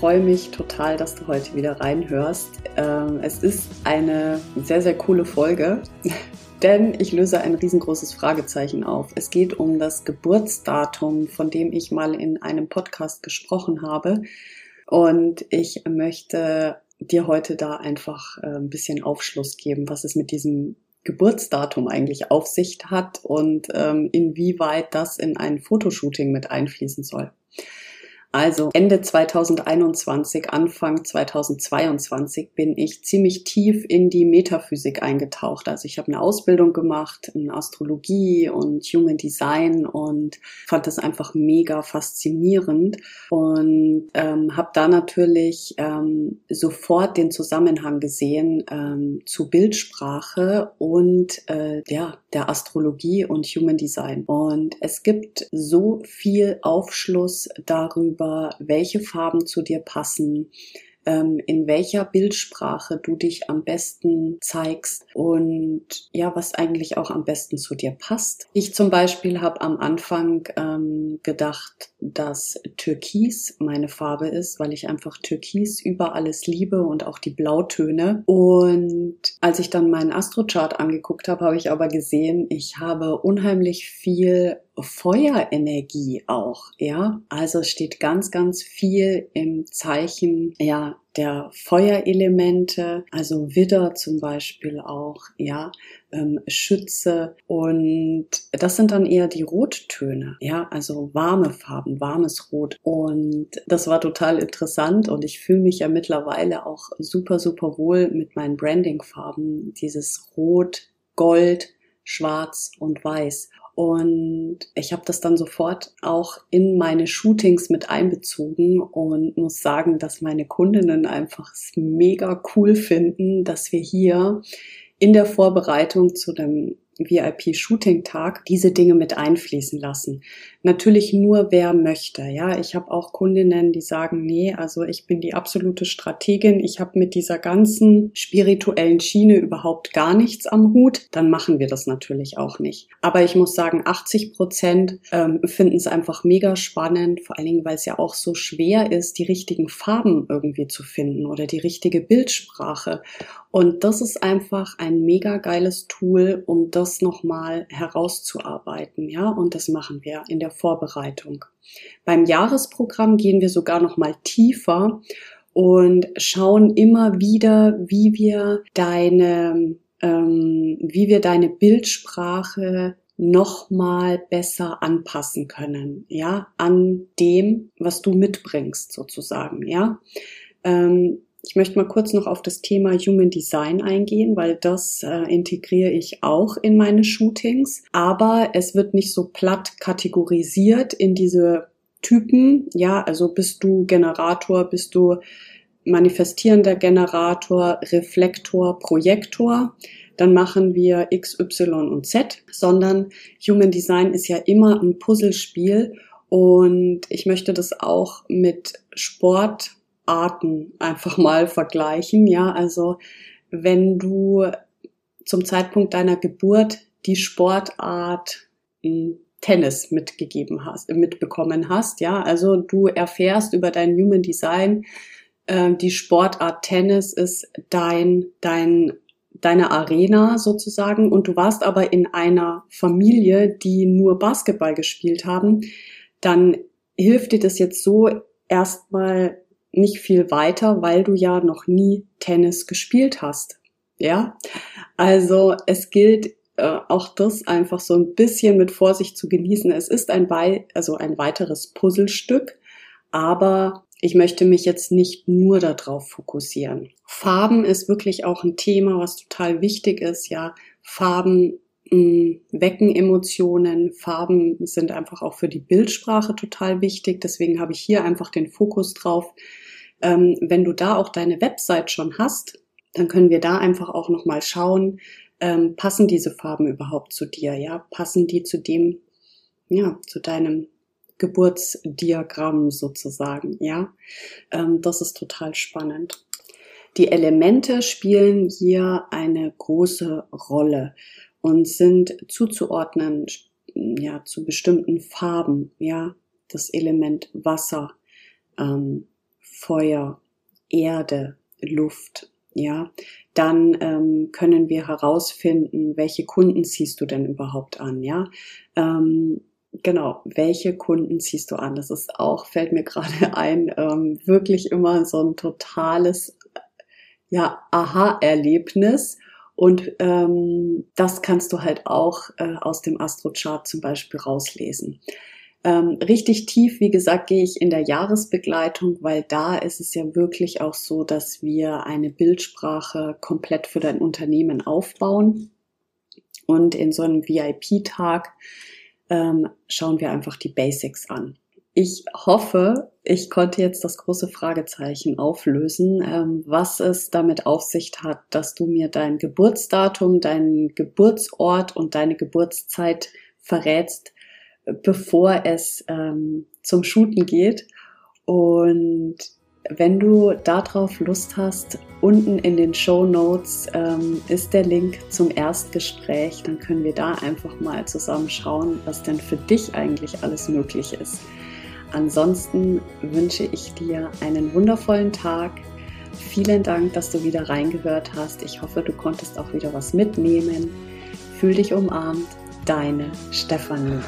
Freue mich total, dass du heute wieder reinhörst. Ähm, es ist eine sehr, sehr coole Folge, denn ich löse ein riesengroßes Fragezeichen auf. Es geht um das Geburtsdatum, von dem ich mal in einem Podcast gesprochen habe. Und ich möchte dir heute da einfach äh, ein bisschen Aufschluss geben, was es mit diesem Geburtsdatum eigentlich auf sich hat und ähm, inwieweit das in ein Fotoshooting mit einfließen soll. Also Ende 2021, Anfang 2022 bin ich ziemlich tief in die Metaphysik eingetaucht. Also ich habe eine Ausbildung gemacht in Astrologie und Human Design und fand das einfach mega faszinierend und ähm, habe da natürlich ähm, sofort den Zusammenhang gesehen ähm, zu Bildsprache und äh, ja der Astrologie und Human Design. Und es gibt so viel Aufschluss darüber über welche Farben zu dir passen, ähm, in welcher Bildsprache du dich am besten zeigst und ja, was eigentlich auch am besten zu dir passt. Ich zum Beispiel habe am Anfang ähm, gedacht, dass Türkis meine Farbe ist, weil ich einfach Türkis über alles liebe und auch die Blautöne. Und als ich dann meinen Astrochart angeguckt habe, habe ich aber gesehen, ich habe unheimlich viel Feuerenergie auch, ja. Also steht ganz, ganz viel im Zeichen, ja, der Feuerelemente, also Widder zum Beispiel auch, ja, ähm, Schütze und das sind dann eher die Rottöne, ja, also warme Farben, warmes Rot und das war total interessant und ich fühle mich ja mittlerweile auch super, super wohl mit meinen Branding-Farben, dieses Rot, Gold, Schwarz und Weiß. Und ich habe das dann sofort auch in meine Shootings mit einbezogen und muss sagen, dass meine Kundinnen einfach es mega cool finden, dass wir hier in der Vorbereitung zu dem VIP-Shooting-Tag diese Dinge mit einfließen lassen. Natürlich nur, wer möchte. Ja, ich habe auch Kundinnen, die sagen, nee, also ich bin die absolute Strategin. Ich habe mit dieser ganzen spirituellen Schiene überhaupt gar nichts am Hut. Dann machen wir das natürlich auch nicht. Aber ich muss sagen, 80 Prozent ähm, finden es einfach mega spannend, vor allen Dingen, weil es ja auch so schwer ist, die richtigen Farben irgendwie zu finden oder die richtige Bildsprache. Und das ist einfach ein mega geiles Tool, um das nochmal herauszuarbeiten. Ja, und das machen wir in der Vorbereitung. Beim Jahresprogramm gehen wir sogar nochmal tiefer und schauen immer wieder, wie wir deine, ähm, wie wir deine Bildsprache nochmal besser anpassen können, ja, an dem, was du mitbringst, sozusagen, ja. Ähm, ich möchte mal kurz noch auf das Thema Human Design eingehen, weil das äh, integriere ich auch in meine Shootings. Aber es wird nicht so platt kategorisiert in diese Typen. Ja, also bist du Generator, bist du manifestierender Generator, Reflektor, Projektor. Dann machen wir X, Y und Z, sondern Human Design ist ja immer ein Puzzlespiel und ich möchte das auch mit Sport Arten einfach mal vergleichen. Ja, also wenn du zum Zeitpunkt deiner Geburt die Sportart hm, Tennis mitgegeben hast, mitbekommen hast, ja, also du erfährst über dein Human Design, äh, die Sportart Tennis ist dein, dein, deine Arena sozusagen. Und du warst aber in einer Familie, die nur Basketball gespielt haben, dann hilft dir das jetzt so erstmal nicht viel weiter, weil du ja noch nie Tennis gespielt hast. Ja, also es gilt äh, auch das einfach so ein bisschen mit Vorsicht zu genießen. Es ist ein, wei also ein weiteres Puzzlestück, aber ich möchte mich jetzt nicht nur darauf fokussieren. Farben ist wirklich auch ein Thema, was total wichtig ist. Ja, Farben wecken Emotionen. Farben sind einfach auch für die Bildsprache total wichtig. Deswegen habe ich hier einfach den Fokus drauf, Ähm, wenn du da auch deine Website schon hast, dann können wir da einfach auch nochmal schauen, ähm, passen diese Farben überhaupt zu dir, ja? Passen die zu dem, ja, zu deinem Geburtsdiagramm sozusagen, ja? Ähm, das ist total spannend. Die Elemente spielen hier eine große Rolle und sind zuzuordnen, ja, zu bestimmten Farben, ja? Das Element Wasser, ähm, Feuer, Erde, Luft, ja, dann ähm, können wir herausfinden, welche Kunden ziehst du denn überhaupt an, ja. Ähm, genau, welche Kunden ziehst du an? Das ist auch, fällt mir gerade ein, ähm, wirklich immer so ein totales, ja, Aha-Erlebnis. Und ähm, das kannst du halt auch äh, aus dem Astrochart zum Beispiel rauslesen. Ähm, richtig tief, wie gesagt, gehe ich in der Jahresbegleitung, weil da ist es ja wirklich auch so, dass wir eine Bildsprache komplett für dein Unternehmen aufbauen. Und in so einem VIP-Tag ähm, schauen wir einfach die Basics an. Ich hoffe, ich konnte jetzt das große Fragezeichen auflösen, ähm, was es damit auf sich hat, dass du mir dein Geburtsdatum, deinen Geburtsort und deine Geburtszeit verrätst, bevor es ähm, zum Shooten geht. Und wenn du darauf Lust hast, unten in den Show Notes ähm, ist der Link zum Erstgespräch. Dann können wir da einfach mal zusammen schauen, was denn für dich eigentlich alles möglich ist. Ansonsten wünsche ich dir einen wundervollen Tag. Vielen Dank, dass du wieder reingehört hast. Ich hoffe, du konntest auch wieder was mitnehmen. Fühl dich umarmt. Deine Stefanie.